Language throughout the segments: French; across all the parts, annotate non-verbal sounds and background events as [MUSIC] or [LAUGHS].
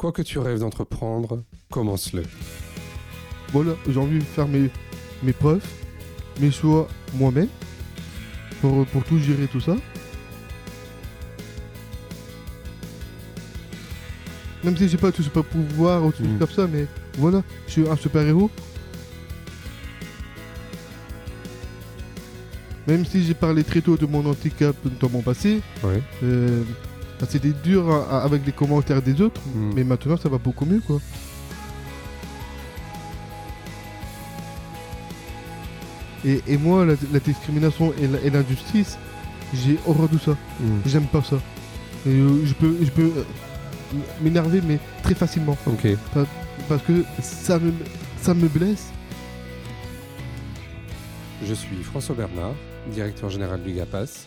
Quoi que tu rêves d'entreprendre, commence-le. Voilà, j'ai envie de faire mes, mes preuves, mes choix moi-même, pour, pour tout gérer tout ça. Même si j'ai pas tout super pouvoir ou tout Mm. comme ça, mais voilà, je suis un super héros. Même si j'ai parlé très tôt de mon handicap dans mon passé, Ouais. euh, c'était dur à- à- avec les commentaires des autres, Mm. mais maintenant ça va beaucoup mieux quoi. Et, et moi, la, la discrimination et l'injustice, j'ai horreur de ça. Mm. J'aime pas ça. Et, euh, je peux, je peux euh, m'énerver, mais très facilement. Parce que ça me, ça me blesse. Je suis François Bernard, directeur général du GAPAS,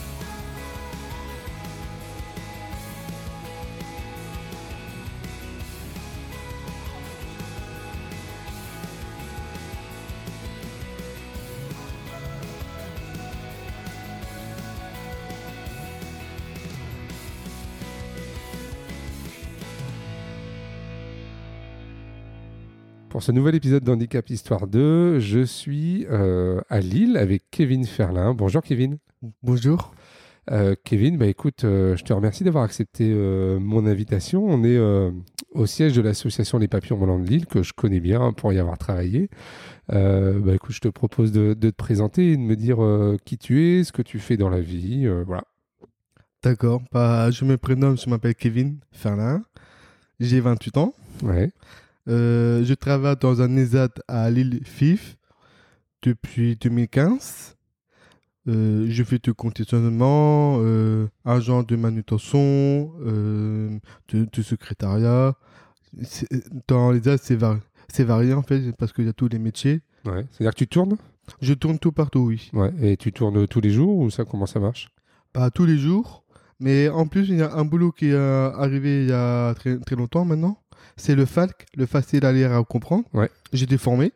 Pour ce nouvel épisode d'Handicap Histoire 2, je suis euh, à Lille avec Kevin Ferlin. Bonjour Kevin. Bonjour. Euh, Kevin, bah écoute, euh, je te remercie d'avoir accepté mon invitation. On est au siège de l'association Les Papillons Volants de Lille, que je connais bien hein, pour y avoir travaillé. Bah écoute, je te propose de, de te présenter et de me dire qui tu es, ce que tu fais dans la vie. voilà. D'accord. Bah, je me prénomme, je m'appelle Kevin Ferlin. J'ai 28 ans. Ouais. Euh, je travaille dans un ESAT à Lille FIF depuis 2015. Euh, je fais du conditionnement, euh, agent de manutention, euh, de, de secrétariat. Dans l'ESAT, c'est vari- c'est varié en fait parce qu'il y a tous les métiers. ouais. C'est-à-dire que tu tournes? Je tourne tout partout, oui. Ouais. Et tu tournes tous les jours ou ça, comment ça marche? Pas tous les jours, mais en plus, il y a un boulot qui est arrivé il y a très, très longtemps maintenant. C'est le FALC, le facile à lire et à comprendre. Ouais. J'étais formé.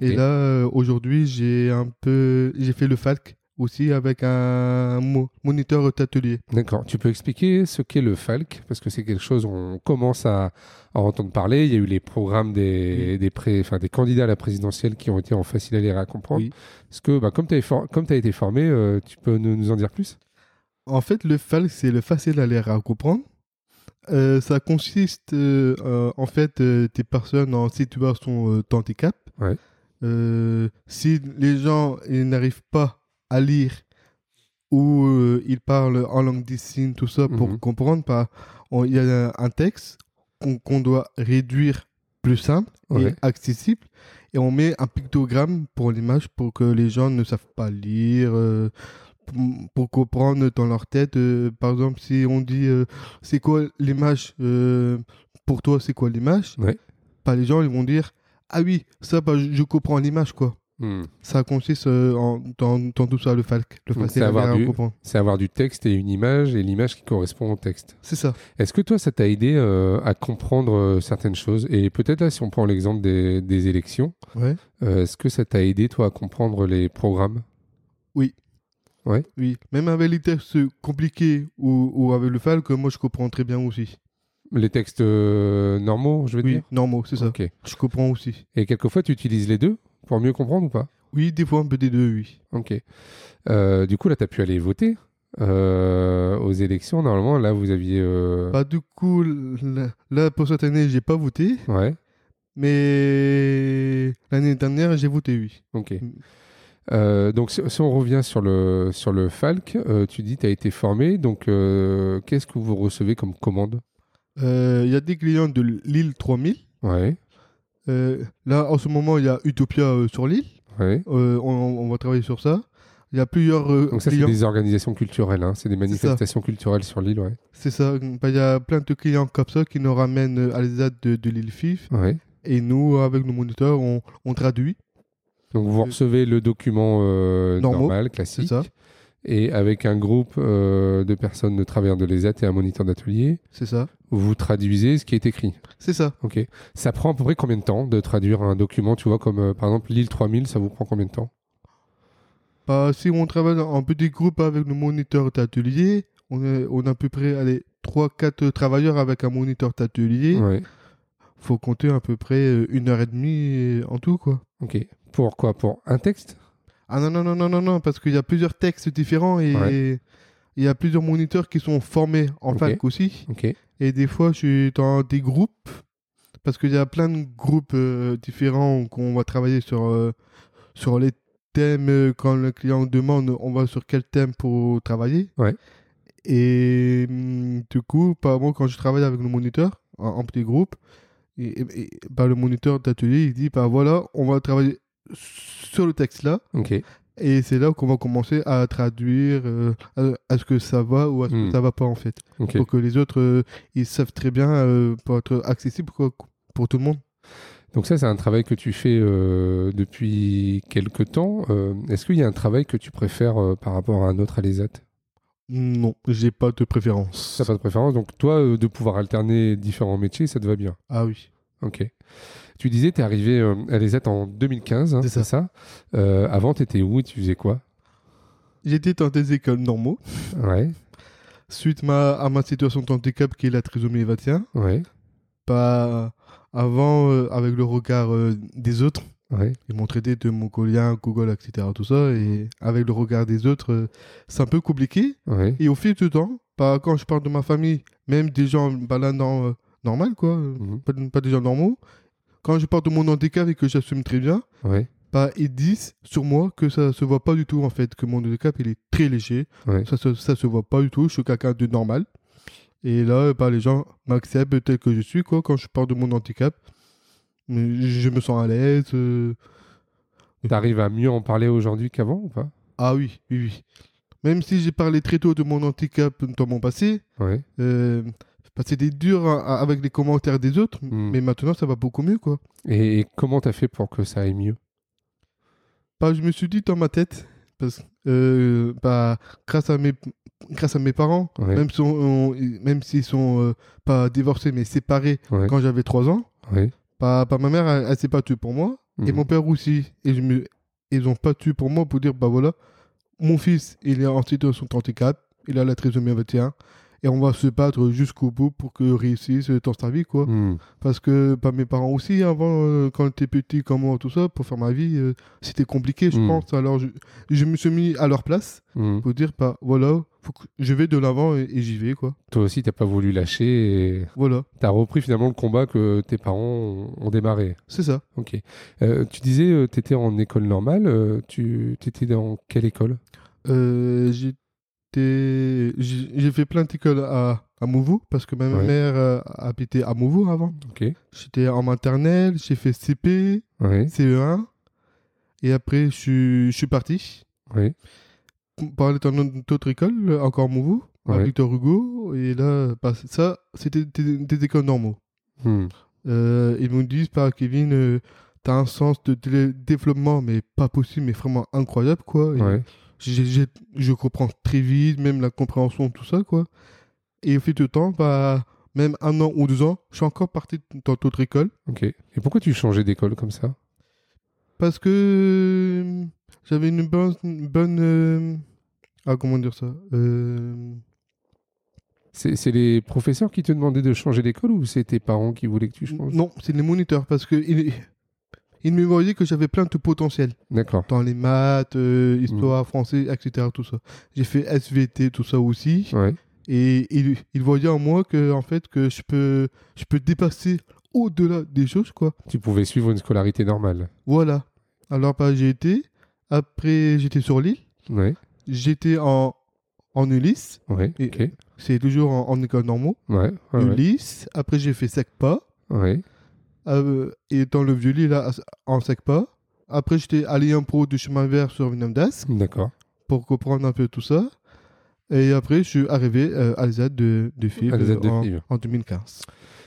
Et là, euh, aujourd'hui, j'ai un peu, j'ai fait le FALC aussi avec un mo- moniteur d'atelier. D'accord. Tu peux expliquer ce qu'est le FALC Parce que c'est quelque chose on commence à, à entendre parler. Il y a eu les programmes des, des, pré- enfin, des candidats à la présidentielle qui ont été en facile à lire et à comprendre. Oui. Est-ce que, bah, comme tu as, été formé, euh, tu peux nous, nous en dire plus? En fait, le FALC, c'est le facile à lire et à comprendre. Euh, ça consiste, euh, euh, en fait, euh, des personnes en situation euh, de handicap. Ouais. Si les gens n'arrivent pas à lire ou ils parlent en langue des signes, tout ça, pour Mhm. comprendre, on- il y a un texte qu'on doit réduire plus simple Ouais. et accessible. Et on met un pictogramme pour l'image pour que les gens ne savent pas lire, pour, comprendre dans leur tête. euh, par exemple, si on dit euh, c'est quoi l'image euh, pour toi, c'est quoi l'image? Ouais. Pas les gens, ils vont dire ah oui, ça, bah, je, comprends l'image quoi. Hmm. Ça consiste en, dans, dans tout ça, le FALC. Le c'est avoir du- avoir texte et une image, et l'image qui correspond au texte. C'est ça. Est-ce que toi, ça t'a aidé euh, à comprendre certaines choses? Et peut-être là, si on prend l'exemple des, des élections, Ouais. euh, est-ce que ça t'a aidé, toi, à comprendre les programmes? Oui. Même avec les textes compliqués ou, ou avec le FALC, moi je comprends très bien aussi. Les textes euh, normaux, je veux Oui, dire? normaux, c'est ça. Ok. Je comprends aussi. Et quelquefois, tu utilises les deux pour mieux comprendre ou pas? Oui, des fois un peu des deux, oui. Ok. Euh, du coup, là, tu as pu aller voter euh, aux élections. Normalement, là, vous aviez. Bah, du coup, là, là, pour cette année, j'ai pas voté, Ouais, mais l'année dernière, j'ai voté, oui. ok. Euh, donc, si, si on revient sur le, sur le FALC, euh, tu dis tu as été formé. Donc, euh, qu'est-ce que vous recevez comme commande? Il y a des clients de l'île 3000. Ouais, là, en ce moment, il y a Utopia sur l'île. ouais. On, on va travailler sur ça. Il y a plusieurs Donc, ça, c'est des organisations culturelles. hein. C'est des manifestations culturelles sur l'île, ouais. C'est ça. Bah, Il y a plein de clients comme ça qui nous ramènent à l'ESAT de, de l'île FIF. Ouais. Et nous, avec nos moniteurs, on, on traduit. Donc, vous Euh, recevez le document euh, normal, classique. ça. et avec un groupe euh, de personnes de travailleurs de l'ESAT et un moniteur d'atelier, C'est ça. vous traduisez ce qui est écrit. C'est ça. Ok. Ça prend à peu près combien de temps de traduire un document Tu vois, comme euh, par exemple l'île 3000, ça vous prend combien de temps? Bah, si on travaille en petit groupe avec le moniteur d'atelier, on, est, on a à peu près allez, 3-4 travailleurs avec un moniteur d'atelier. Ouais. faut compter à peu près une heure et demie en tout, quoi. Ok. Pour quoi Pour un texte Ah non, non, non, non, non, non, parce qu'il y a plusieurs textes différents et Ouais. il y a plusieurs moniteurs qui sont formés en Ok. fac aussi. Ok. Et des fois, je suis dans des groupes, parce qu'il y a plein de groupes euh, différents qu'on va travailler sur, euh, sur les thèmes. euh, Quand le client demande, on va sur quel thème pour travailler. Ouais. Et hum, du coup, par exemple, quand je travaille avec le moniteur, en, en petit groupe, et, et- et, bah, le moniteur d'atelier, il dit, bah voilà, on va travailler sur le texte là. Ok. Et c'est là qu'on va commencer à traduire euh, à- est-ce que ça va ou est-ce Hmm. que ça va pas en fait. Pour que les autres, euh, ils savent très bien euh, pour être accessible pour tout le monde. Donc ça, c'est un travail que tu fais depuis quelque temps. Est-ce qu'il y a un travail que tu préfères par rapport à un autre à l'ESAT Non, j'ai pas de préférence. Ça pas de préférence. Donc toi, euh, de pouvoir alterner différents métiers, ça te va bien? Ah oui. Ok. Tu disais, tu es arrivé euh, à l'ESAT en 2015, hein, C'est ça. ça, Euh, Avant, tu étais où et tu faisais quoi? J'étais dans des écoles normaux. Ouais, Suite ma, à ma situation de handicap qui est la trisomie 21, ouais, pas avant euh, avec le regard des autres. ouais. Ils m'ont traité de mongolien, Google, etc. Tout ça. Et avec le regard des autres, c'est un peu compliqué. ouais. Et au fil du temps, bah, quand je parle de ma famille, même des gens baladant euh, normal, quoi, Mhm. pas, pas des gens normaux, quand je parle de mon handicap et que j'assume très bien, Ouais, bah, ils disent sur moi que ça se voit pas du tout, en fait, que mon handicap, il est très léger. ouais. Ça, se- ça se voit pas du tout, je suis quelqu'un de normal. Et là, bah, les gens m'acceptent tel que je suis, quoi, quand je parle de mon handicap. Je me sens à l'aise. euh, T'arrives à mieux en parler aujourd'hui qu'avant ou pas? Ah oui, oui, oui. Même si j'ai parlé très tôt de mon handicap dans mon passé, Ouais. Euh, c'était dur hein, avec les commentaires des autres, Hmm. mais maintenant ça va beaucoup mieux quoi. Et, comment t'as fait pour que ça aille mieux? Bah, je me suis dit dans ma tête, parce euh, bah, grâce à mes grâce à mes parents, Ouais. même si on- même s'ils sont euh, pas divorcés mais séparés Ouais. quand j'avais 3 ans, Ouais. bah, bah, ma mère elle, elle s'est pas tue pour moi et Mhm. mon père aussi et je me ils ont pas tué pour moi pour dire bah voilà mon fils il est en situation de handicap, il a la trisomie 21 et on va se battre jusqu'au bout pour que réussisse dans sa vie quoi. Hmm. Parce que bah, mes parents aussi, avant, euh, quand j'étais petit, comme moi, tout ça, pour faire ma vie, euh, c'était compliqué, je Mm. pense. Alors, je, je me suis mis à leur place Hmm. pour dire, bah, voilà, faut que je vais de l'avant et, et j'y vais, quoi. Toi aussi, t'as pas voulu lâcher et Voilà, t'as repris finalement le combat que tes parents ont, ont démarré. c'est ça. Ok. Euh, tu disais, euh, t'étais en école normale. tu étais dans quelle école? J'étais... J'ai fait plein d'écoles à, à parce que ma Ouais. mère euh, habitait à Mouveau avant. J'étais en maternelle, j'ai fait CP, Ouais. CE1, et après, je suis- parti. Ouais. pour aller dans une autre école, encore Mouveau, à Ouais. Victor Hugo. Et là, bah, ça, c'était des, des écoles normaux. Hmm. Euh, ils me disent, par Kevin, euh, t'as un sens de dé- développement, mais pas possible, mais vraiment incroyable, quoi. Et je comprends très vite, même la compréhension, tout ça, quoi. Et au fil du temps, bah, même un an ou deux ans, je suis encore parti dans d'autres écoles. Ok. Et pourquoi tu changeais d'école comme ça? Parce que j'avais une bonne... une bonne euh, ah, comment dire ça Euh, C'est les professeurs qui te demandaient de changer d'école ou c'est tes parents qui voulaient que tu changes? Non, c'est les moniteurs parce que ils, ils me voyaient que j'avais plein de potentiel D'accord. dans les maths, euh, histoire, français, etc. Tout ça. J'ai fait SVT, tout ça aussi, Ouais. et ils voyaient en moi que en fait que je peux, je peux dépasser au-delà des choses quoi. Tu pouvais suivre une scolarité normale. Voilà. Alors bah, j'ai été. Après j'étais sur l'île. Ouais. J'étais en en Ulysse. Ouais. Et- Ok. C'est toujours en, en école normaux. Ouais. ouais. Ulysse. Après j'ai fait SECPA. Ouais. Euh, et dans le vieux lit là en SECPA. Après j'étais allé un pro du chemin vert sur Vinamdas D'accord. pour comprendre un peu tout ça. Et après je suis arrivé euh, à l'ESAD de, de de en, FIV. en 2015.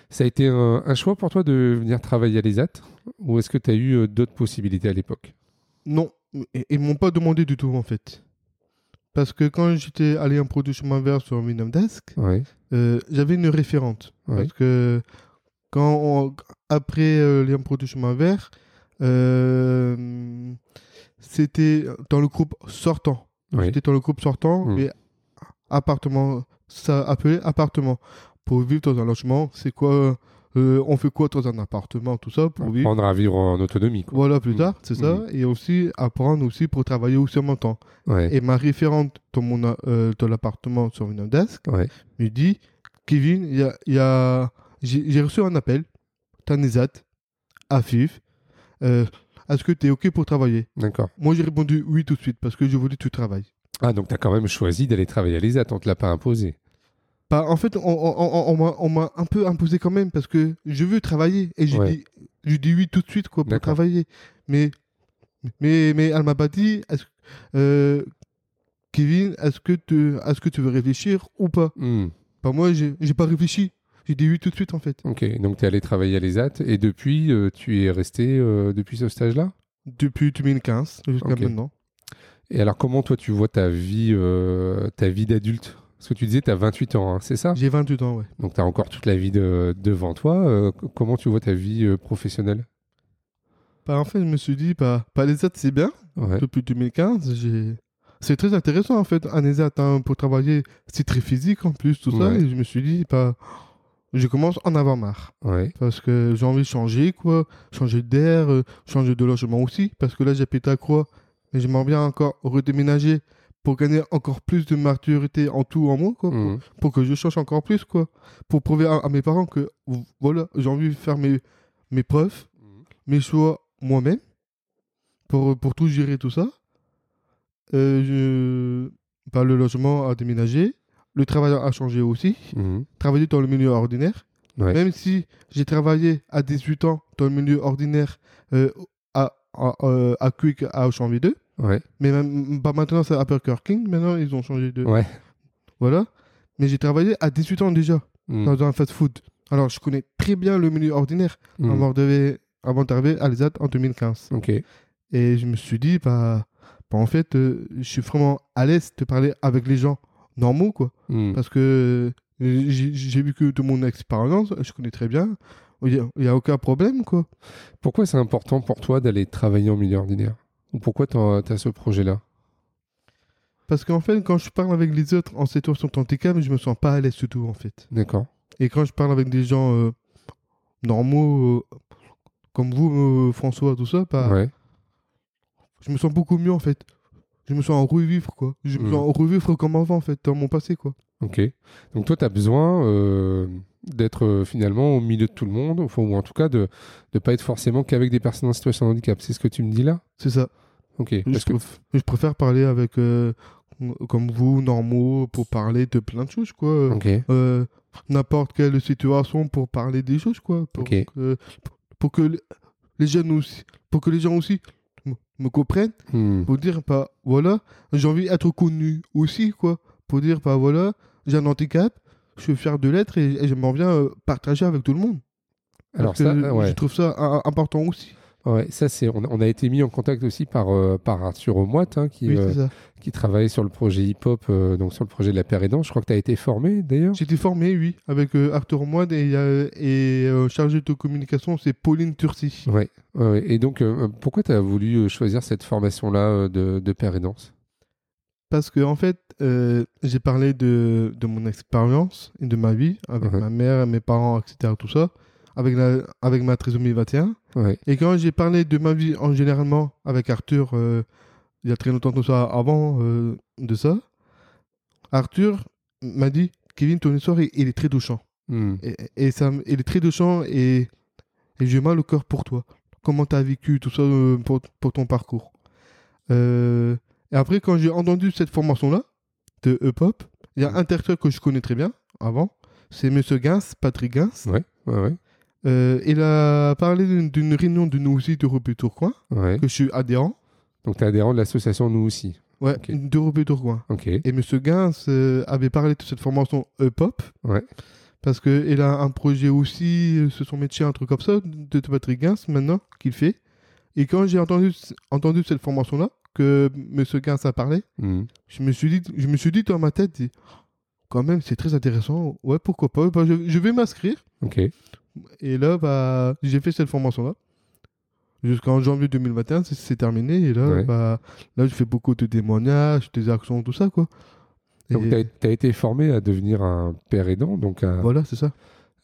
Ça a été un, un choix pour toi de venir travailler à l'ESAT ou est-ce que tu as eu euh, d'autres possibilités à l'époque? Non, ils, m'ont pas demandé du tout en fait. Parce que quand j'étais allé en production chemin vert sur Windows Desk, Ouais. euh, j'avais une référente. Ouais. Parce que quand on- après euh, les impôts du chemin vert, euh, c'était dans le groupe sortant. Ouais. C'était dans le groupe sortant, Mm. mais appartement, ça appelait appartement. Pour vivre dans un logement, c'est quoi euh, On fait quoi dans un appartement, tout ça, pour vivre? Apprendre à vivre en autonomie. Quoi. Voilà, plus Mm. tard, c'est ça. Mm. Et aussi apprendre aussi pour travailler aussi en même temps. Ouais. Et ma référente dans, mon, euh, dans l'appartement sur Windows Desk, Ouais. me dit Kevin, il y a, il y a- j'ai reçu un appel, Tanizat, à FIF. Euh, Est-ce que tu es OK pour travailler? D'accord. Moi, j'ai répondu oui tout de suite parce que je voulais que tu travailles. Ah, donc tu as quand même choisi d'aller travailler à l'ESAT, on te l'a pas imposé. Bah, en fait, on, on- on- on m'a- un peu imposé quand même parce que je veux travailler et j'ai Ouais. dit, dit oui tout de suite quoi, pour travailler. Mais, mais, mais elle m'a pas dit euh, Kevin, est-ce que, tu- est-ce que tu veux réfléchir ou pas? Hmm. Bah, moi, j'ai pas réfléchi. J'ai dit oui tout de suite en fait. Ok, donc tu es allé travailler à l'ESAT et depuis, euh, tu es resté euh, depuis ce stage-là? Depuis 2015 jusqu'à maintenant. Et alors, comment toi tu vois ta vie, euh, ta vie d'adulte? Parce que tu disais, tu as 28 ans, hein, c'est ça? J'ai 28 ans, ouais. Donc tu as encore toute la vie de- devant toi. Comment tu vois ta vie professionnelle? Bah, en fait, je me suis dit, bah, bah les c'est bien. Ouais. Depuis 2015, j'ai. C'est très intéressant en fait, un ESAT hein, pour travailler. C'est très physique en plus, tout ça. Et je me suis dit, bah, je commence à en avoir marre. Ouais. Parce que j'ai envie de changer, quoi. Changer d'air, euh, changer de logement aussi. Parce que là, j'habite à Croix. Mais j'aimerais bien encore redéménager pour gagner encore plus de maturité en tout, en moi, quoi. pour- Mhm. Pour, que je change encore plus, quoi. Pour prouver à, à mes parents que, voilà, j'ai envie de faire mes, mes preuves, mes choix moi-même. Pour, pour tout gérer, tout ça. Euh, je... bah, le logement a déménagé. Le travail a changé aussi. Mhm. Travailler dans le milieu ordinaire. Ouais. Même si j'ai travaillé à 18 ans dans le milieu ordinaire euh, à, à, euh, à Quick, à Auchan V2. Ouais. Mais même, bah, maintenant, c'est à Burger King. Maintenant, ils ont changé de. Ouais. Voilà. Mais j'ai travaillé à 18 ans déjà Mhm. dans un fast-food. Alors, je connais très bien le milieu ordinaire Mhm. avant d'arriver avant d'arriver à l'ESAT en 2015. Ok. Et je me suis dit, bah, bah, en fait, euh, je suis vraiment à l'aise de parler avec les gens normaux, quoi. Mhm. Parce que euh, j'ai j'ai vécu de mon expérience, je connais très bien. Il n'y a, aucun problème, quoi. Pourquoi c'est important pour toi d'aller travailler en milieu ordinaire? Ou pourquoi tu as ce projet-là? Parce qu'en fait, quand je parle avec les autres en situation de handicap, je me sens pas à l'aise du tout, en fait. D'accord. Et quand je parle avec des gens euh, normaux, euh, comme vous, euh, François, tout ça, bah, Ouais. je me sens beaucoup mieux, en fait. Je me sens en revivre, quoi. Je me Mhm. sens en revivre comme avant, en fait, dans mon passé, quoi. Ok. Donc toi, tu as besoin euh, d'être euh, finalement au milieu de tout le monde, enfin, ou en tout cas de ne pas être forcément qu'avec des personnes en situation de handicap. C'est ce que tu me dis là? C'est ça. Ok. Je, Parce que... je préfère parler avec, euh, comme vous, normaux, pour parler de plein de choses, quoi. Ok. n'importe quelle situation pour parler des choses quoi pour Ok. que pour que les- les jeunes aussi pour que les gens aussi me, comprennent Hmm. pour dire bah voilà j'ai envie d'être connu aussi quoi pour dire bah voilà j'ai un handicap je suis fier de l'être et, et j'aimerais bien euh, partager avec tout le monde Alors ça, je ouais. trouve ça important aussi Ouais, ça c'est. On, a- on a été mis en contact aussi par euh, par Arthur Omoite, hein, qui oui euh, qui travaille sur le projet hip-hop, euh, donc sur le projet de la aidant. Je crois que tu as été formé d'ailleurs. j'ai été formé oui avec Arthur Moine et, et chargé de communication c'est Pauline Turcy Ouais. Et donc, pourquoi tu as voulu choisir cette formation-là euh, de, de paire aidance Parce que en fait, j'ai parlé de, de mon expérience et de ma vie avec ma mère, mes parents, etc. Tout ça, avec, la, avec ma trisomie 21. Ouais. Et quand j'ai parlé de ma vie en généralement avec Arthur, euh, il y a très longtemps tout ça, avant euh, de ça, Arthur m'a dit Kevin, ton histoire, il, il est très touchant. Hmm. Et, et ça, il est très touchant et, et j'ai mal au cœur pour toi. Comment tu as vécu tout ça euh, pour, pour ton parcours. Et après, quand j'ai entendu cette formation-là, de hip-hop, il y a un interprète que je connais très bien avant. C'est Monsieur Gins, Patrick Gins. Ouais, ouais, ouais. Euh, il a parlé d'une- réunion de nous aussi d'Europe et Tourcoing, ouais. que je suis adhérent. Donc, tu es adhérent de l'association Nous aussi. Ouais, Ok. d'Europe et Tourcoing. Ok. Et Monsieur Gins euh, avait parlé de cette formation hip-hop. Ouais. Parce qu'il a un projet aussi, euh, c'est son métier, un truc comme ça, de de Patrick Gins maintenant, qu'il fait. Et quand j'ai entendu, entendu cette formation-là, que Monsieur Gans a parlé, Mhm. je me suis dit, je me suis dit dans ma tête, dit, quand même, c'est très intéressant. Ouais, pourquoi pas Bah, je, je vais m'inscrire. Ok. Et là, bah, j'ai fait cette formation-là. Jusqu'en janvier 2021, c'est- terminé. Et là, Ouais. bah, là, je fais beaucoup de témoignages, des actions, tout ça, quoi. Donc, tu as, été formé à devenir un père aidant, donc à, voilà, c'est ça.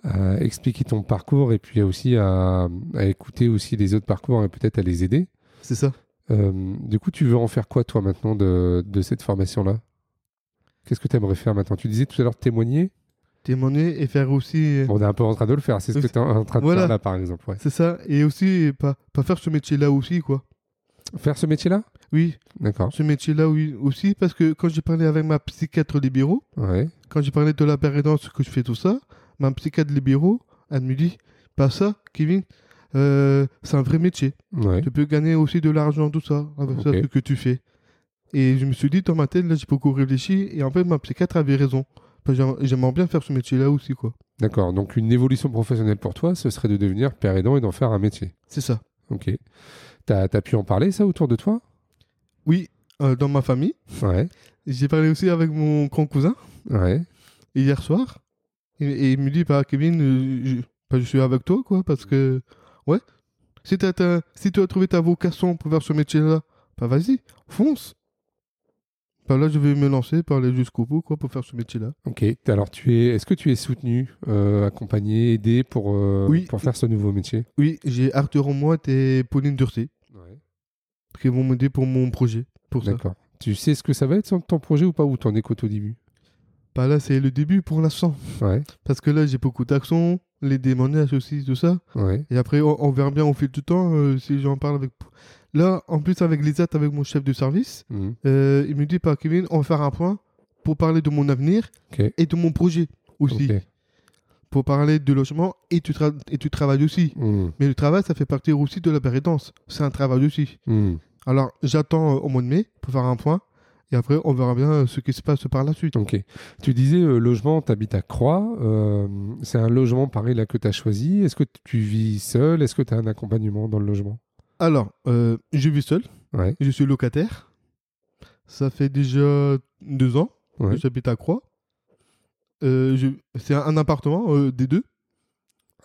à expliquer ton parcours et puis aussi à, à écouter aussi les autres parcours et peut-être à les aider. C'est ça. Euh, du coup, tu veux en faire quoi, toi, maintenant, de, de cette formation-là? Qu'est-ce que tu aimerais faire maintenant? Tu disais tout à l'heure témoigner. Témoigner et faire aussi. Bon, on est un peu en train de le faire. C'est ce que tu es en train de Voilà. faire là, par exemple. ouais. C'est ça. Et aussi, pas, pas faire ce métier-là aussi, quoi. Faire ce métier-là? Oui, D'accord. ce métier-là, oui, aussi. Parce que quand j'ai parlé avec ma psychiatre libéraux, Ouais. quand j'ai parlé de la pérédance, que je fais tout ça, ma psychiatre libéraux, elle me dit Pas ça, Kevin, euh, c'est un vrai métier. Ouais. Tu peux gagner aussi de l'argent, tout ça, avec ça, Ok. ce que tu fais. Et je me suis dit, dans ma tête, là, j'ai beaucoup réfléchi. Et en fait, ma psychiatre avait raison. J'aimerais bien faire ce métier-là aussi, quoi. D'accord. Donc, une évolution professionnelle pour toi, ce serait de devenir père aidant et d'en faire un métier. C'est ça. Ok. T'as as pu en parler, ça, autour de toi? Oui, euh, dans ma famille. Ouais. J'ai parlé aussi avec mon grand cousin Ouais. hier soir. Et, et il me dit, bah, Kevin, euh, je, bah, je suis avec toi, quoi. Parce que, ouais, si, si tu as trouvé ta vocation pour faire ce métier-là, bah, vas-y, fonce. Là, je vais me lancer, pour aller jusqu'au bout, quoi, pour faire ce métier-là. Ok. Alors, tu es. Est-ce que tu es soutenu, euh, accompagné, aidé pour euh, Oui. pour faire ce nouveau métier? Oui, j'ai Arthur Omoite et Pauline Durcé Ouais. qui vont m'aider pour mon projet. Pour ça. D'accord. Tu sais ce que ça va être ton projet ou pas ou t'en es qu'au début? Bah là, c'est le début pour l'instant. Ouais. Parce que là, j'ai beaucoup d'actions, les démonages aussi, tout ça. Ouais. Et après, on, on verra bien au fil du temps euh, si j'en parle avec. Là, en plus, avec les actes, avec mon chef de service, Mhm. euh, il me dit, pas Kevin, on va faire un point pour parler de mon avenir et de mon projet aussi. Pour parler de logement et tu, tra- et tu travailles aussi. Mhm. Mais le travail, ça fait partie aussi de la pérédance. C'est un travail aussi. Mhm. Alors, j'attends euh, au mois de mai pour faire un point. Et après, on verra bien euh, ce qui se passe par la suite. Ok. Tu disais euh, logement, tu habites à Croix. euh, c'est un logement pareil là que tu as choisi. Est-ce que tu vis seul? Est-ce que tu as un accompagnement dans le logement? Alors, euh, je vis seul. Ouais. Je suis locataire. Ça fait déjà deux ans Ouais. que j'habite à Croix. Euh, je- C'est un, un appartement euh, des deux,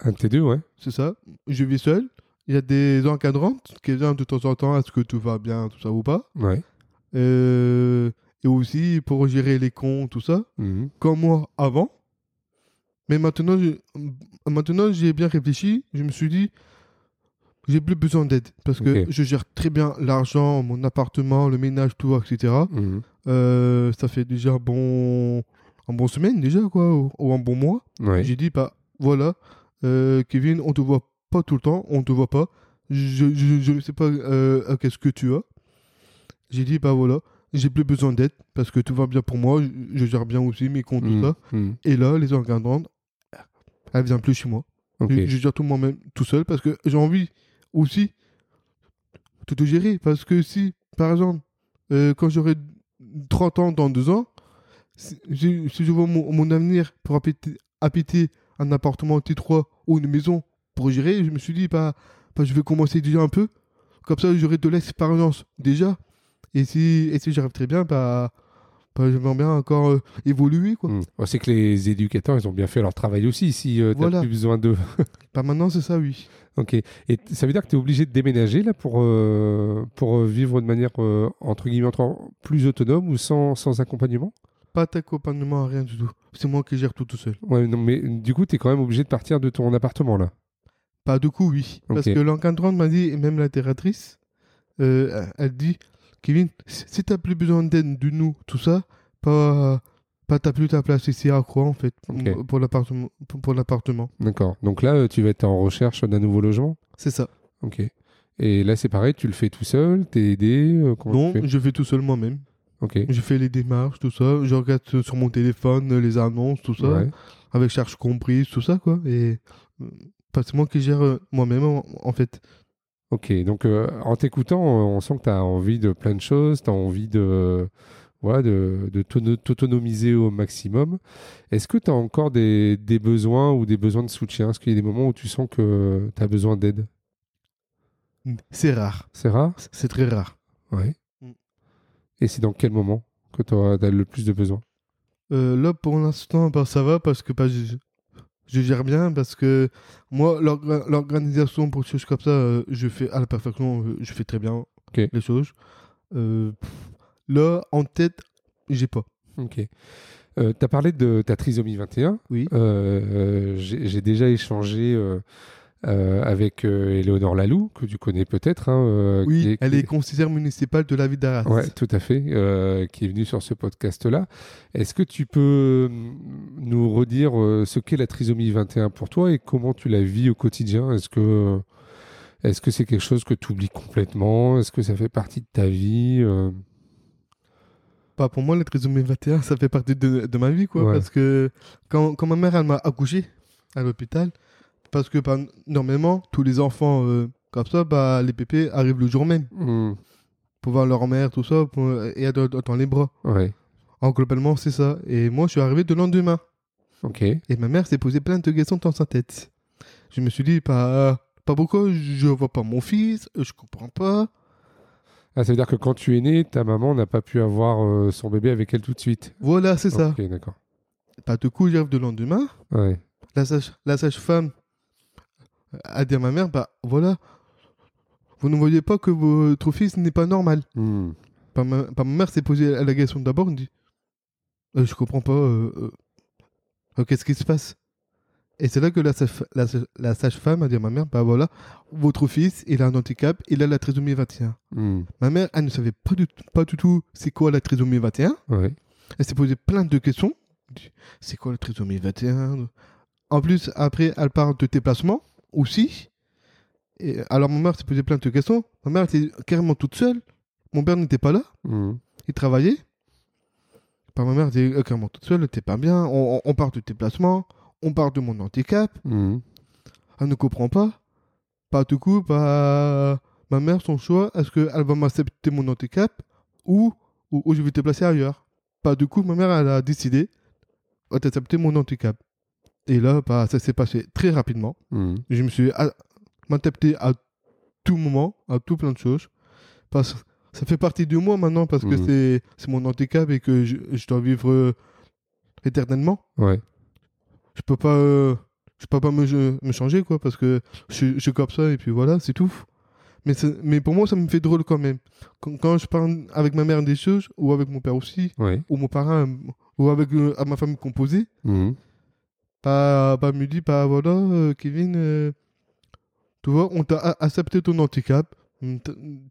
Un T2, ouais. c'est ça. Je vis seul. Il y a des encadrantes qui viennent de temps en temps. Est-ce que tout va bien, tout ça ou pas Ouais. Euh, Et aussi pour gérer les comptes, tout ça. Mhm. comme moi avant. Mais maintenant, je- maintenant j'ai bien réfléchi. Je me suis dit, j'ai plus besoin d'aide. Parce que je gère très bien l'argent, mon appartement, le ménage, tout, etc. Mhm. Euh, ça fait déjà un bon, un bon semaine, déjà, quoi, ou, ou un bon mois. Ouais. J'ai dit, bah voilà, euh, Kevin, on te voit pas tout le temps, on te voit pas. Je, je, je ne sais pas euh, qu'est-ce que tu as. J'ai dit, bah voilà, j'ai plus besoin d'aide parce que tout va bien pour moi. Je, je gère bien aussi mes comptes, tout Mhm. ça. Mhm. Et là, les encadrantes, elles viennent plus chez moi. Je gère tout moi-même, tout seul, parce que j'ai envie aussi te gérer. Parce que si, par exemple, euh, quand j'aurai 30 ans, dans deux ans, si, je vois mon, mon avenir pour habiter, habiter un appartement T3 ou une maison pour gérer, je me suis dit, bah, bah, je vais commencer déjà un peu. Comme ça, j'aurai de l'expérience déjà. Et si, et si j'arrive très bien, bah, bah, j'aimerais bien encore euh, évoluer. Quoi. C'est que les éducateurs, ils ont bien fait leur travail aussi si tu Voilà. plus besoin d'eux. [LAUGHS] Bah, maintenant, c'est ça, oui. Ok. Et ça veut dire que tu es obligé de déménager là pour, euh, pour euh, vivre de manière euh, entre guillemets plus autonome ou sans, sans accompagnement? Pas d'accompagnement, rien du tout. C'est moi qui gère tout tout seul. Ouais, non, mais du coup, tu es quand même obligé de partir de ton appartement là. Pas de coup, oui. Parce que l'encadrante m'a dit, et même la terratrice, euh, elle dit, Kevin, si t'as plus besoin d'aide de nous, tout ça, pas, pas t'as plus ta place ici à Croix, en fait, pour l'appartement. Pour, l'appartement. D'accord. Donc là, euh, tu vas être en recherche d'un nouveau logement? C'est ça. Ok. Et là, c'est pareil, tu le fais tout seul T'es aidé euh, Non, tu fais? je fais tout seul moi-même. Ok. Je fais les démarches, tout ça. Je regarde euh, sur mon téléphone les annonces, tout ça. Ouais. Avec charge comprise, tout ça, quoi. Et c'est moi qui gère moi-même, en fait. Ok. Donc, euh, en t'écoutant, euh, on sent que tu as envie de plein de choses. Tu as envie de, voilà, de, de t'auto- t'autonomiser au maximum. Est-ce que tu as encore des, des besoins ou des besoins de soutien? Est-ce qu'il y a des moments où tu sens que tu as besoin d'aide? C'est rare. C'est rare? C'est très rare. Ouais. Mm. Et c'est dans quel moment que tu as le plus de besoin Euh, là, pour l'instant, bah, ça va parce que bah, je, gère bien. Parce que moi, l'orga- l'organisation pour des choses comme ça, euh, je fais à la perfection. euh, je fais très bien les choses. Euh, là, en tête, j'ai pas. Ok. Euh, tu as parlé de ta trisomie 21. Oui. Euh, j'ai déjà échangé euh, avec euh, Éléonore Lalou, que tu connais peut-être. hein, euh, Oui, qui elle qui est conseillère municipale de la ville d'Arras. Ouais, tout à fait, euh, qui est venu sur ce podcast-là. Est-ce que tu peux euh, nous redire ce qu'est la trisomie 21 pour toi et comment tu la vis au quotidien? Est-ce que est-ce que c'est quelque chose que tu oublies complètement? Est-ce que ça fait partie de ta vie Euh, Bah, pour moi, la trisomie 21, ça fait partie de, de ma vie, quoi. Ouais. Parce que quand, quand ma mère, elle m'a accouché à l'hôpital, parce que normalement, tous les enfants euh, comme ça, bah, les pépés arrivent le jour même hmm, pour voir leur mère, tout ça, pour, et être dans les bras. Ouais, En globalement, c'est ça. Et moi, je suis arrivé de lendemain. ok. Et ma mère s'est posé plein de questions dans sa tête. Je me suis dit, pas, pas pourquoi je vois pas mon fils, je comprends pas. Ah, ça veut dire que quand tu es né, ta maman n'a pas pu avoir euh, son bébé avec elle tout de suite. Voilà, c'est ça. Ok, d'accord. Pas de coup, j'arrive de lendemain. Ouais. la sage, la sage-femme a dit à ma mère, bah voilà, vous ne voyez pas que votre fils n'est pas normal. Hmm, Bah, ma, bah, ma mère s'est posé la question d'abord, elle dit, Euh, je comprends pas, euh, euh, euh, qu'est-ce qui se passe? Et c'est là que la, sage- la, sage- la sage-femme a dit à ma mère, bah voilà, votre fils, il a un handicap, il a la trisomie 21. hmm, Ma mère, elle ne savait pas du, pas du tout c'est quoi la trisomie 21. Ouais. Elle s'est posé plein de questions. C'est quoi la trisomie 21 En plus, après, elle parle de déplacement aussi. Et alors, ma mère s'est posé plein de questions. Ma mère était carrément toute seule. Mon père n'était pas là. hmm, Il travaillait. Bah, ma mère était euh, carrément toute seule. N'était pas bien. On, on- on parle de déplacement. On parle de mon handicap. hmm. Elle ne comprend pas. Pas du coup, bah, ma mère, son choix, est-ce qu'elle va m'accepter mon handicap ou, ou, ou je vais te placer ailleurs? Pas du coup, ma mère, elle a décidé d'accepter mon handicap. Et là, bah, ça s'est passé très rapidement. hmm. Je me suis a- m'adapté à tout moment, à tout plein de choses. Parce ça fait partie de moi maintenant parce que Mhm. c'est mon handicap et que je, je dois vivre euh, éternellement Ouais. je peux pas euh, je peux pas me, je- me changer quoi parce que je, je suis comme ça et puis voilà c'est tout mais mais pour moi ça me fait drôle quand même quand, quand je parle avec ma mère des choses ou avec mon père aussi Ouais. ou mon parrain ou avec euh, à ma famille composée hmm. Bah, bah me dit bah voilà euh, Kevin euh, tu vois on t'a accepté ton handicap. Mm,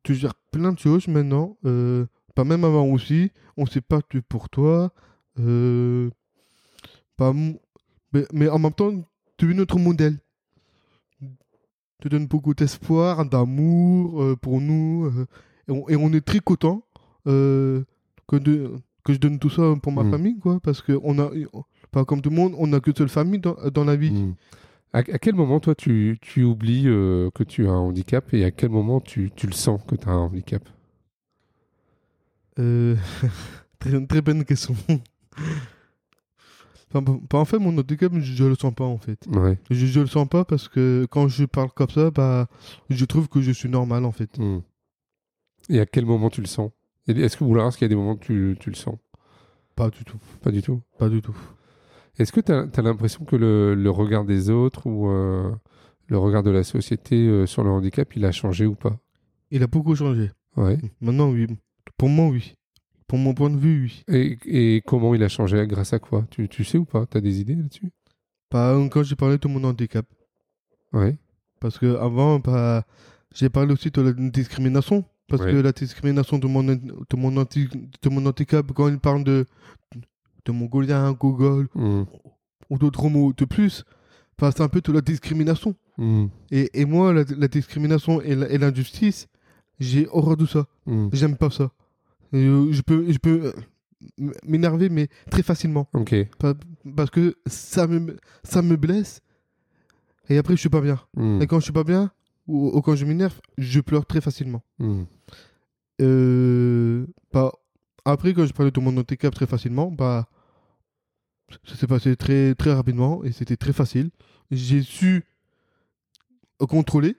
tu gères plein de choses maintenant euh, pas même avant aussi. On s'est battu pour toi euh, pas mais, mais en même temps tu es notre modèle. Tu donnes beaucoup d'espoir d'amour euh, pour nous euh, et, on, et on est très content euh, que, de, que je donne tout ça pour ma Mm. famille quoi parce que on a pas comme tout le monde on n'a qu'une seule famille dans, dans la vie Hmm. À, à quel moment, toi, tu, tu oublies euh, que tu as un handicap et à quel moment tu, tu le sens que tu as un handicap? Euh, [LAUGHS] très, très bonne question. Enfin, en fait, mon handicap, je, je le sens pas en fait. Ouais. Je, je le sens pas parce que quand je parle comme ça, bah, je trouve que je suis normal en fait. Hmm. Et à quel moment tu le sens? Est-ce que ou alors est-ce qu'il y a des moments que tu, tu le sens? Pas du tout. Pas du tout? Pas du tout. Est-ce que tu as, l'impression que le, le regard des autres ou euh, le regard de la société euh, sur le handicap, il a changé ou pas? Il a beaucoup changé. Ouais. Maintenant, oui. Pour moi, oui. Pour mon point de vue, oui. Et, et comment il a changé? Grâce à quoi? Tu, tu sais ou pas? Tu as des idées là-dessus? Pas quand j'ai parlé de mon handicap. Ouais. Parce que avant, bah, j'ai parlé aussi de la discrimination. Parce Ouais. que la discrimination de mon, de, mon anti- de mon handicap, quand il parle de, de mongolien, gogol, Hmm. ou d'autres mots de plus, bah, c'est un peu de la discrimination. Hmm. Et, et moi, la, la discrimination et l'injustice, j'ai horreur de ça. Hmm. J'aime pas ça. Euh, je peux, je peux euh, m'énerver, mais très facilement. Ok. Pa- Parce que ça me, ça me blesse. Et après, je suis pas bien. Et quand je suis pas bien, ou, ou quand je m'énerve, je pleure très facilement. Euh, bah, après, quand je parlais de mon handicap très facilement, bah, ça s'est passé très, très rapidement et c'était très facile. J'ai su contrôler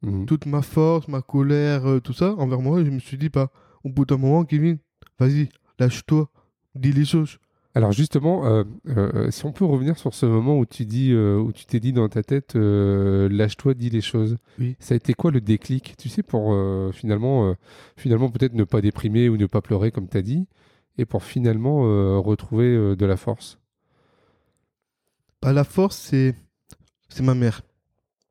Hmm. toute ma force, ma colère, euh, tout ça envers moi. Et je me suis dit, bah, au bout d'un moment, Kevin, vas-y, lâche-toi, dis les choses. Alors justement, euh, euh, si on peut revenir sur ce moment où tu dis, euh, où tu t'es dit dans ta tête, lâche-toi, dis les choses. Oui. Ça a été quoi le déclic? Tu sais, pour finalement, finalement peut-être ne pas déprimer ou ne pas pleurer comme tu as dit, et pour finalement retrouver de la force? Bah, la force, c'est c'est ma mère.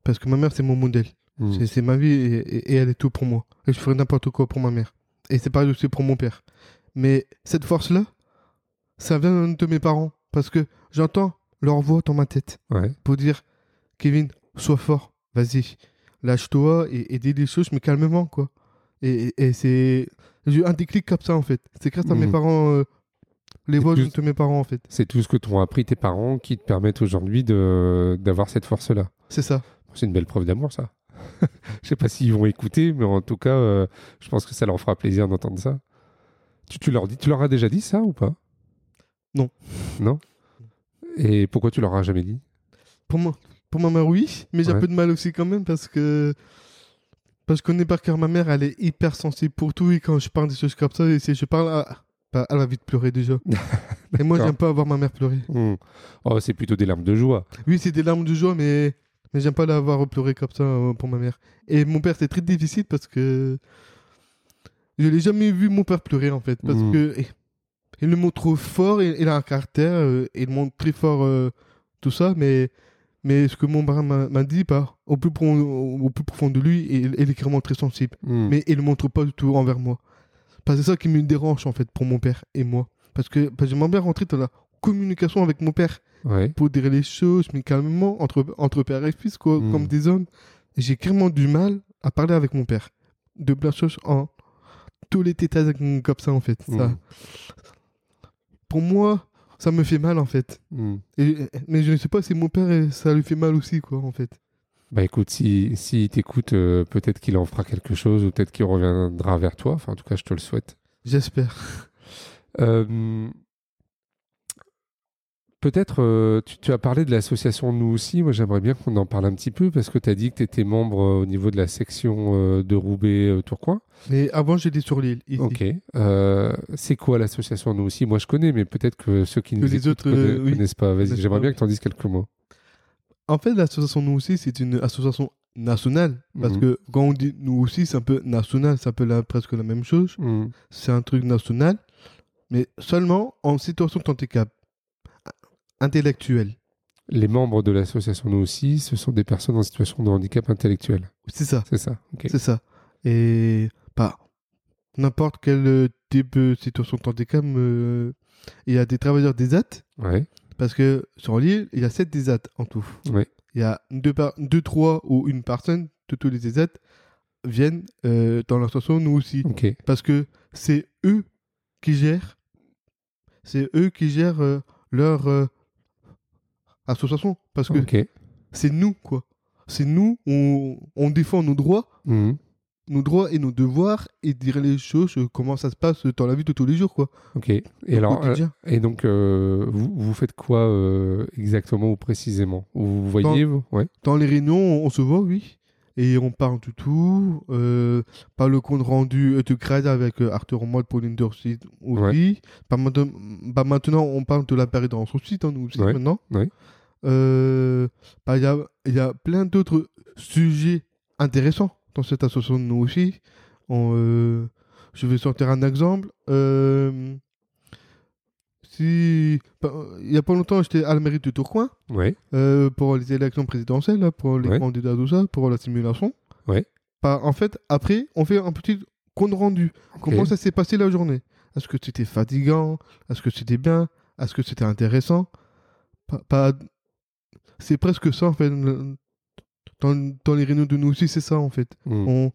Parce que ma mère, c'est mon modèle. Hmm. C'est- ma vie et, et- et elle est tout pour moi. Et je ferai n'importe quoi pour ma mère. Et c'est pareil aussi pour mon père. Mais cette force-là, ça vient de mes parents. Parce que j'entends leur voix dans ma tête Ouais. pour dire Kevin, sois fort, vas-y, lâche-toi et, et dis les choses, mais calmement, quoi. Et, et- et c'est. J'ai eu un déclic comme ça, en fait. C'est grâce à mes Mhm. parents, euh, les voix de mes parents, en fait. C'est tout ce que t'ont appris tes parents qui te permettent aujourd'hui d'avoir cette force-là. C'est ça. C'est une belle preuve d'amour, ça. [LAUGHS] Je sais pas s'ils vont écouter, mais en tout cas, euh, je pense que ça leur fera plaisir d'entendre ça. Tu, tu leur dis, tu leur as déjà dit ça ou pas? Non. Non? Et pourquoi tu leur as jamais dit? Pour moi, pour ma mère, oui, mais j'ai un peu de mal aussi quand même parce que. Parce qu'on est par cœur, ma mère, elle est hyper sensible pour tout et quand je parle des choses comme ça, et si je parle, ah, bah, elle va vite pleurer déjà. [LAUGHS] et moi, j'aime pas avoir ma mère pleurer. Hmm. Oh, c'est plutôt des larmes de joie. Oui, c'est des larmes de joie, mais, mais j'aime pas la voir pleurer comme ça euh, pour ma mère. Et mon père, c'est très difficile parce que je l'ai jamais vu mon père pleurer en fait. Parce Mm. que eh, il le montre fort, il, il a un caractère, euh, il montre très fort euh, tout ça, mais, mais ce que mon père m'a dit, bah, au, plus profond, au plus profond de lui, il, il est clairement très sensible. Hmm. Mais il le montre pas du tout envers moi. Parce que c'est ça qui me dérange en fait pour mon père et moi. Parce que parce que j'aimerais bien rentrer dans la communication avec mon père Ouais. pour dire les choses, mais calmement, entre, entre père et fils, quoi, Mm. comme des hommes. J'ai clairement du mal à parler avec mon père. De plein de choses en tous les détails comme ça, en fait. Ça, Mm. pour moi, ça me fait mal, en fait. Hmm. Et- mais je ne sais pas si mon père, ça lui fait mal aussi, quoi, en fait. Bah écoute, si, si t'écoute, euh, peut-être qu'il en fera quelque chose ou peut-être qu'il reviendra vers toi. Enfin, en tout cas, je te le souhaite. J'espère. Euh, Peut-être, euh, tu, tu as parlé de l'association Nous aussi. Moi, j'aimerais bien qu'on en parle un petit peu parce que tu as dit que tu étais membre au niveau de la section de Roubaix-Tourcoing. Mais avant, j'étais sur l'île, ok. C'est quoi l'association Nous aussi? Moi, je connais, mais peut-être que ceux qui Que nous les écoutent autres, conna- oui. connaissent pas. Vas-y, Connaissent j'aimerais bien que tu en dises quelques mots. En fait, l'association Nous aussi, c'est une association nationale. Parce Mhm. que quand on dit Nous aussi, c'est un peu national, c'est un peu la- presque la même chose. Hmm. c'est un truc national, mais seulement en situation de handicap intellectuel. Les membres de l'association Nous aussi, ce sont des personnes en situation de handicap intellectuel. C'est ça, C'est ça. C'est ça. Et pas n'importe quel euh, type de situation de handicap, euh, il y a des travailleurs des AT, Ouais. Parce que sur l'île, il y a 7 des AT en tout. Il y a 2, par... deux, trois ou une personne de tous les ESAT viennent euh, dans l'association, nous aussi. Parce que c'est eux qui gèrent, c'est eux qui gèrent euh, leur euh, association. Parce que c'est nous, quoi. C'est nous, on, on défend nos droits, Hmm. Nos droits et nos devoirs et dire les choses, euh, comment ça se passe dans la vie de tous les jours, quoi. Ok. Et Au alors, euh, et donc, euh, vous, vous faites quoi euh, exactement ou précisément? Vous vous voyez vous? Ouais. Dans les réunions, on, on se voit, oui. Et on parle du tout. Par le compte rendu de grade avec Arthur Mode pour l'Indersite aussi. Pas maintenant, bah, maintenant, on parle de la période en site, hein, nous aussi, Ouais, maintenant. ouais. Bah, Il y, a, il y a plein d'autres sujets intéressants dans cette association, nous aussi. On, euh, je vais sortir un exemple. Euh, si, bah, il y a pas longtemps, j'étais à la mairie de Tourcoing. Ouais. Euh, pour les élections présidentielles, pour les Ouais. candidats, tout ça, pour la simulation. Ouais. Bah, en fait, après, on fait un petit compte rendu. Comment ça s'est passé la journée? Est-ce que c'était fatigant? Est-ce que c'était bien? Est-ce que c'était intéressant? Pas- pas- C'est presque ça, en fait. Dans, dans les réunions de nous aussi, c'est ça, en fait. Hmm. On,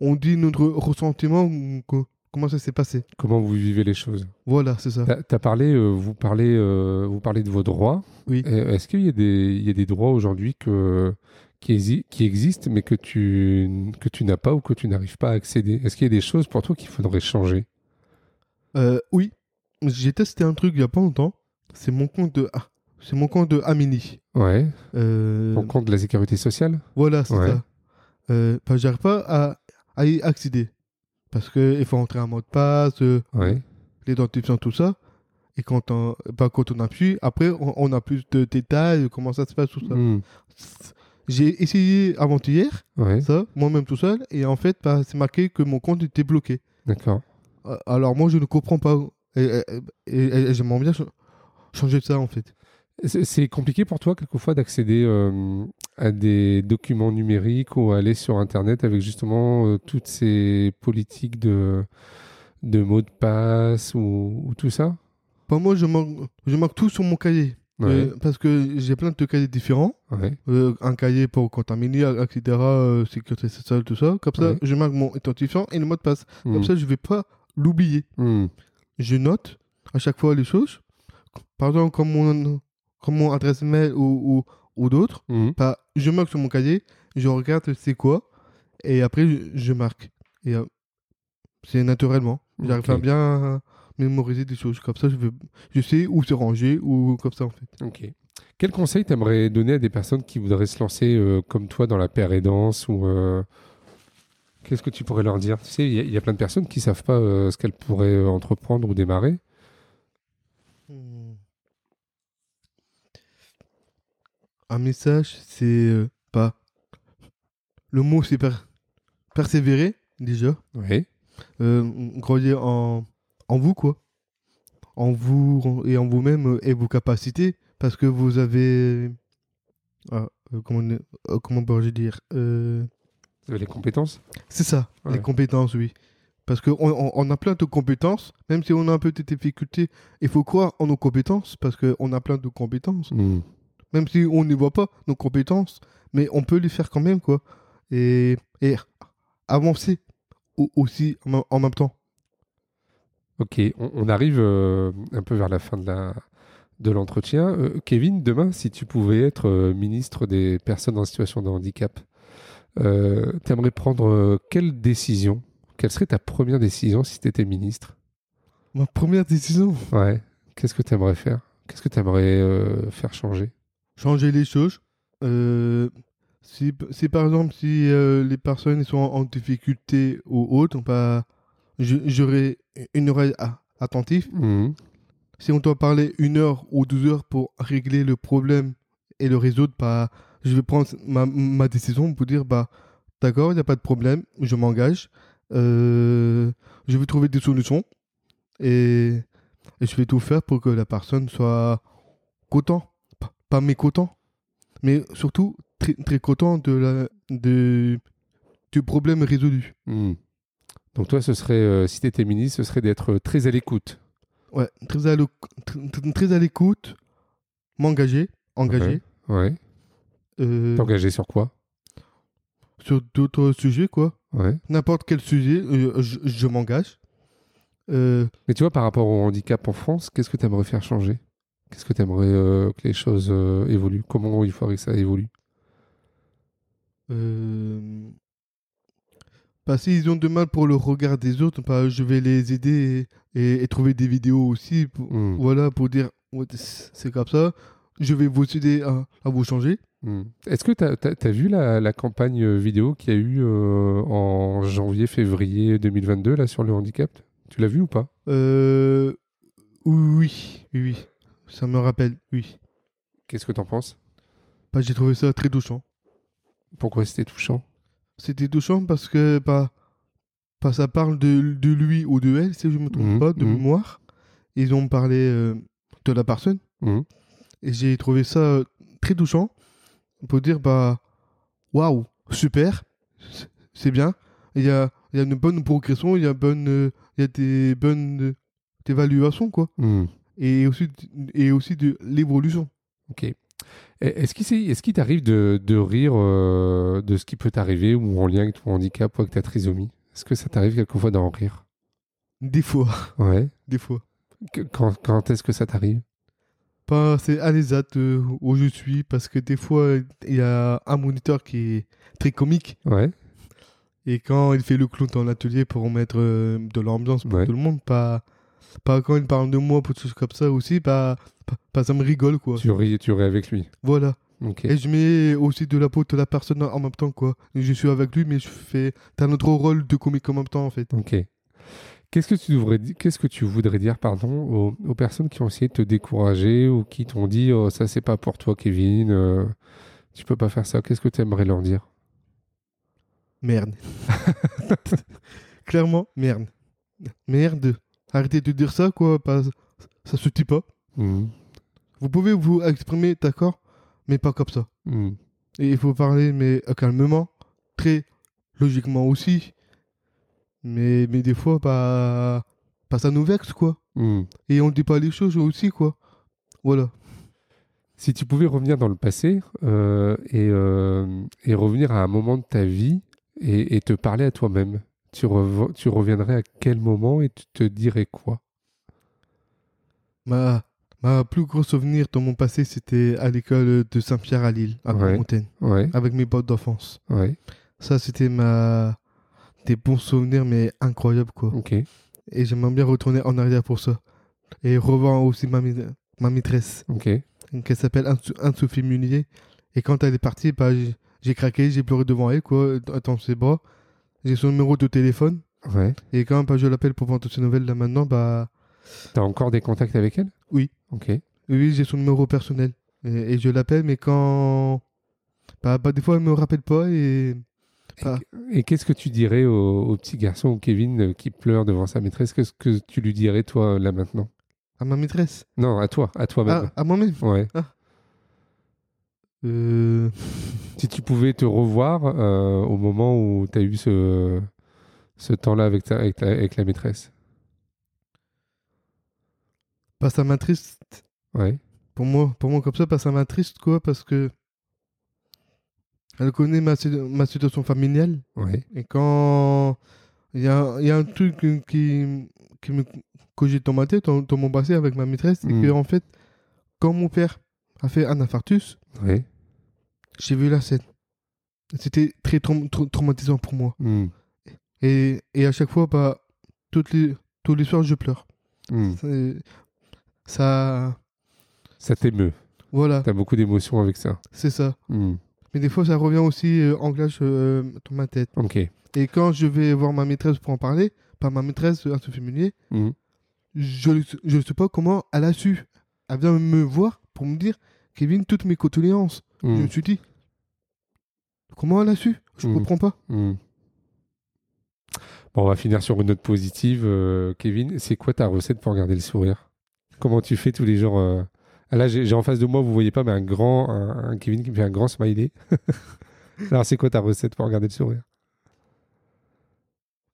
on dit notre ressentiment, co- comment ça s'est passé. Comment vous vivez les choses Voilà, c'est ça. T'as as parlé, euh, vous parlez, euh, vous parlez de vos droits. Oui. Euh, Est-ce qu'il y a des, il y a des droits aujourd'hui que qui, exi- qui existent mais que tu que tu n'as pas ou que tu n'arrives pas à accéder? Est-ce qu'il y a des choses pour toi qu'il faudrait changer? Euh, oui, j'ai testé un truc il y a pas longtemps. C'est mon compte de, ah, c'est mon compte de Amini. Ouais. Euh, Ton compte de la sécurité sociale Voilà, c'est Ouais. ça. Euh, bah, j'arrive pas à, à y accéder. Parce qu'il faut entrer un mot de passe, euh, Ouais. l'identifiant, tout ça. Et quand on, bah, quand on appuie, après, on, on a plus de détails, comment ça se passe, tout ça. Hmm. J'ai essayé avant-hier, Ouais. ça, moi-même tout seul, et en fait, bah, c'est marqué que mon compte était bloqué. D'accord. Euh, Alors moi, je ne comprends pas. Et, et- et- et j'aimerais bien ch- changer ça, en fait. C'est compliqué pour toi, quelquefois, d'accéder euh, à des documents numériques ou à aller sur Internet avec justement euh, toutes ces politiques de, de mots de passe ou, ou tout ça? Bah, moi, je marque, je marque tout sur mon cahier. Ouais. Euh, parce que j'ai plein de cahiers différents. Ouais. Euh, un cahier pour contaminer, etc., euh, sécurité sociale, tout ça. Comme ça, Ouais. je marque mon identifiant et le mot de passe. Hmm. Comme ça, je vais pas l'oublier. Hmm. Je note à chaque fois les choses. Par exemple, comme mon, comme mon adresse mail ou, ou, ou d'autres, Hmm. bah, je marque sur mon cahier, je regarde c'est quoi, et après, je, je marque. Et euh, c'est naturellement. J'arrive à bien mémoriser des choses. Comme ça, je, vais, je sais où c'est rangé, ou comme ça, en fait. Ok. Quel conseil t'aimerais donner à des personnes qui voudraient se lancer euh, comme toi dans la paire et danse ou euh, qu'est-ce que tu pourrais leur dire? Tu sais, il y, a- il y a plein de personnes qui savent pas euh, ce qu'elles pourraient entreprendre ou démarrer. Un message, c'est euh, pas. Le mot, c'est per- persévérer, déjà. Oui. Euh, croyez en, en vous, quoi. En vous et en vous-même euh, et vos capacités. Parce que vous avez. Ah, euh, comment, euh, comment peux-je dire Euh, les compétences? C'est ça, Ouais. les compétences, oui. Parce qu'on on, on a plein de compétences, même si on a un peu de difficultés, il faut croire en nos compétences, parce qu'on a plein de compétences. Hmm. Même si on ne voit pas nos compétences, mais on peut les faire quand même, quoi. Et, et avancer au- aussi en, même temps. Ok, on, on arrive euh, un peu vers la fin de la de l'entretien. Euh, Kevin, demain, si tu pouvais être euh, ministre des personnes en situation de handicap, euh, t'aimerais prendre quelle décision? Quelle serait ta première décision si tu étais ministre? Ma première décision, Ouais. Qu'est-ce que tu aimerais faire? Qu'est-ce que tu aimerais faire changer? Changer les choses. Euh, si, si par exemple, si euh, les personnes sont en difficulté ou autre, bah, j'aurai une oreille attentive. Mhm. Si on doit parler une heure ou deux heures pour régler le problème et le résoudre, bah, je vais prendre ma, ma décision pour dire bah, d'accord, il n'y a pas de problème, je m'engage, euh, je vais trouver des solutions et, et je vais tout faire pour que la personne soit content, pas, mécontent, mais surtout très, très content de la, de, du problème résolu. Mhm. Donc toi, ce serait, euh, si tu étais ministre, ce serait d'être euh, très à l'écoute. Ouais, très à l'écoute, m'engager, engager. Ouais. euh, T'engager sur quoi? sur d'autres sujets, quoi. Ouais. N'importe quel sujet, euh, je, je m'engage. Euh, Mais tu vois, par rapport au handicap en France, qu'est-ce que tu aimerais faire changer? Qu'est-ce que tu aimerais que les choses euh, évoluent? Comment il faudrait que ça évolue? Euh, bah, s'ils ont de mal pour le regard des autres, bah, je vais les aider et, et- et trouver des vidéos aussi. Pour, Hmm. Voilà, pour dire, ouais, c'est comme ça. Je vais vous aider à, à vous changer. Hmm. Est-ce que tu as, vu la, la campagne euh, vidéo qu'il y a eu euh, en janvier-février 2022 là, sur le handicap? Tu l'as vu ou pas? Euh, oui, oui, oui. Ça me rappelle, oui. Qu'est-ce que tu en penses? Bah, J'ai trouvé ça très touchant. Pourquoi c'était touchant? C'était touchant parce que bah, bah, ça parle de, de lui ou de elle, si je ne me trompe Mhm, pas, de mhm. mémoire. Ils ont parlé euh, de la personne. Hmm. Et j'ai trouvé ça euh, très touchant pour dire bah waouh, super, c'est- bien. Il y a, y a une bonne progression, il y a, bonne, euh, y a des bonnes euh, évaluations, quoi. Et aussi, et aussi de l'évolution. Ok. Et Est-ce qu'il est-ce qu'il t'arrive de, de rire euh, de ce qui peut t'arriver ou en lien avec ton handicap ou avec ta trisomie? Est-ce que ça t'arrive quelquefois d'en rire? Des fois, Ouais. [LAUGHS] des fois. Que- Quand, quand est-ce que ça t'arrive? Pas c'est à l'ESAT euh, où je suis parce que des fois il y a un moniteur qui est très comique Ouais. et quand il fait le clown dans l'atelier pour mettre euh, de l'ambiance pour Ouais. tout le monde, pas, pas quand il parle de moi pour tout comme ça aussi, pas, pas, pas ça me rigole quoi. Tu ris, tu ris avec lui. Voilà. Ok. Et je mets aussi de la peau de la personne en même temps, quoi. Je suis avec lui, mais je fais un autre rôle de comique en même temps, en fait. Ok. Qu'est-ce que tu devrais qu'est-ce que tu voudrais dire pardon aux, aux personnes qui ont essayé de te décourager ou qui t'ont dit oh, ça c'est pas pour toi Kevin euh, tu peux pas faire ça qu'est-ce que tu aimerais leur dire? Merde. [LAUGHS] Clairement, merde. Merde. Arrêtez de dire ça, quoi. Pas... Ça se dit pas. Mhm. Vous pouvez vous exprimer, d'accord, mais pas comme ça. Mhm. Et il faut parler, mais calmement, très logiquement aussi. Mais, mais des fois, bah, bah, ça nous vexe, quoi. Mhm. Et on dit pas les choses aussi, quoi. Voilà. Si tu pouvais revenir dans le passé euh, et, euh, et revenir à un moment de ta vie et, et te parler à toi-même, tu, rev- tu reviendrais à quel moment et tu te dirais quoi? Ma, ma plus gros souvenir dans mon passé, c'était à l'école de Saint-Pierre à Lille, à Ouais. Montagne, Ouais, avec mes potes d'enfance. ouais, Ça, c'était ma... des bons souvenirs, mais incroyables, quoi. Et j'aimerais bien retourner en arrière pour ça. Et revoir aussi ma, ma maîtresse, ok, qui s'appelle Anne- Anne-Sophie Munier. Et quand elle est partie, bah, j'ai- j'ai craqué, j'ai pleuré devant elle, quoi, dans ses bras. J'ai son numéro de téléphone. ouais. Et quand bah, je l'appelle pour toutes ses nouvelles, là maintenant, bah, T'as encore des contacts avec elle? Oui. Ok, oui, j'ai son numéro personnel. Et, et je l'appelle, mais quand. Bah, bah, des fois, elle me rappelle pas et. Ah. Et qu'est-ce que tu dirais au, au petit garçon ou Kevin euh, qui pleure devant sa maîtresse? Qu'est-ce que tu lui dirais, toi, là maintenant? À ma maîtresse? Non, à toi, à toi-même. Ah, à moi-même? Ouais. Euh, [LAUGHS] Si tu pouvais te revoir euh, au moment où tu as eu ce, ce temps-là avec, ta- avec, ta- avec la maîtresse. bah, ça m'attriste. Ouais. Pour moi, pour moi, comme ça, bah, ça m'attriste, quoi, parce que. Elle connaît ma, si- ma situation familiale. Ouais. Et quand. Il y a, il y a un truc qui, qui me cogite dans ma tête, dans, dans mon passé avec ma maîtresse, c'est Mm. que, en fait, quand mon père a fait un infarctus, Ouais. J'ai vu la scène. C'était très traum- trau- traumatisant pour moi. Hmm. Et, et à chaque fois, bah, toutes les, tous les soirs, je pleure. Hmm. C'est- Ça. Ça t'émeut. Voilà, T'as beaucoup d'émotions avec ça. c'est ça. Hmm. Mais des fois, ça revient aussi euh, en glace euh, dans ma tête. Ok. Et quand je vais voir ma maîtresse pour en parler, pas ma maîtresse, un Sophie Munier, je ne sais pas comment elle a su. Elle vient me voir pour me dire Kevin, toutes mes condoléances. Je Hmm. me suis dit Comment elle a su? Je Mm. comprends pas. Hmm. Bon, on va finir sur une note positive. euh, Kevin, c'est quoi ta recette pour garder le sourire? Comment tu fais tous les jours euh, ah, Là, j'ai j'ai en face de moi, vous voyez pas, mais un grand, un, un Kevin qui me fait un grand smiley. [LAUGHS] Alors, c'est quoi ta recette pour garder le sourire?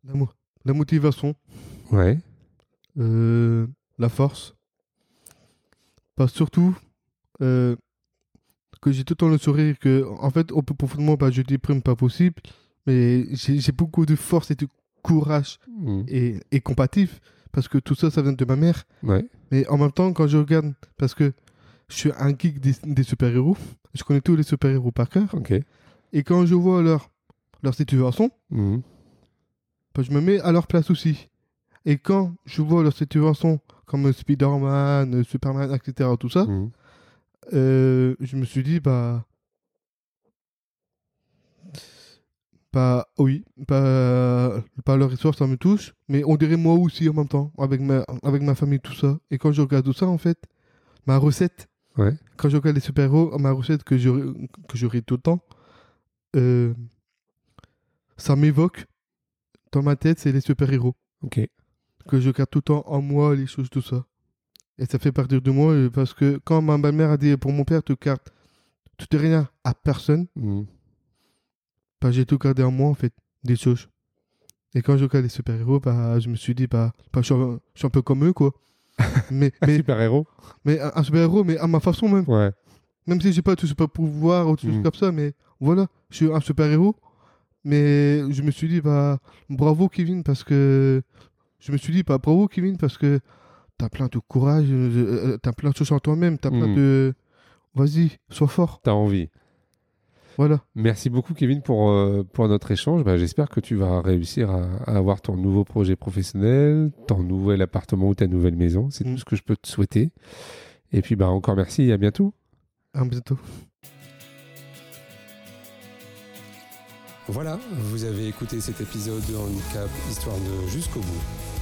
La, mo- la motivation, Ouais. euh, la force. Pas surtout euh, que j'ai tout le temps le sourire. Que, en fait, au pour moi, bah, je déprime pas possible. Mais j'ai beaucoup de force et de courage Hmm. et, et compatif. Parce que tout ça, ça vient de ma mère. Ouais. Mais en même temps, quand je regarde, parce que je suis un geek des, des super-héros, je connais tous les super-héros par cœur. Et quand je vois leur, leur situation, Hmm. bah, je me mets à leur place aussi. Et quand je vois leur situation comme Spider-Man, Superman, etc., tout ça, Hmm. Euh, je me suis dit, bah. Bah oui, bah, bah leur histoire ça me touche, mais on dirait moi aussi en même temps, avec ma, avec ma famille, tout ça. Et quand je regarde tout ça, en fait, ma recette, Ouais. quand je regarde les super-héros, ma recette que j'aurais que tout le temps, euh, ça m'évoque dans ma tête, c'est les super-héros. Ok. Que je garde tout le temps en moi, les choses, tout ça. Et ça fait partir de moi euh, parce que quand ma mère a dit pour mon père, tu gardes tout et rien à personne, bah, j'ai tout gardé en moi en fait, des choses. Et quand je regarde les super-héros, bah, je me suis dit, bah, bah, je, suis un, je suis un peu comme eux quoi. [LAUGHS] mais mais, Super-héros mais un, un super-héros, mais à ma façon même. Ouais. Même si j'ai pas tout super pouvoir ou tout Mm. comme ça, mais voilà, je suis un super-héros. Mais je me suis dit, bah, bravo Kevin, parce que. Je me suis dit, bah, bravo Kevin, parce que T'as plein de courage, euh, euh, euh, t'as plein de choses en toi-même, t'as plein hmm. de. Vas-y, sois fort. T'as envie. Voilà. Merci beaucoup, Kevin, pour, pour notre échange. Bah, j'espère que tu vas réussir à, avoir ton nouveau projet professionnel, ton nouvel appartement ou ta nouvelle maison. C'est tout hmm. ce que je peux te souhaiter. Et puis, bah, encore merci et à bientôt. À bientôt. Voilà, vous avez écouté cet épisode de Handicap Histoire de jusqu'au bout.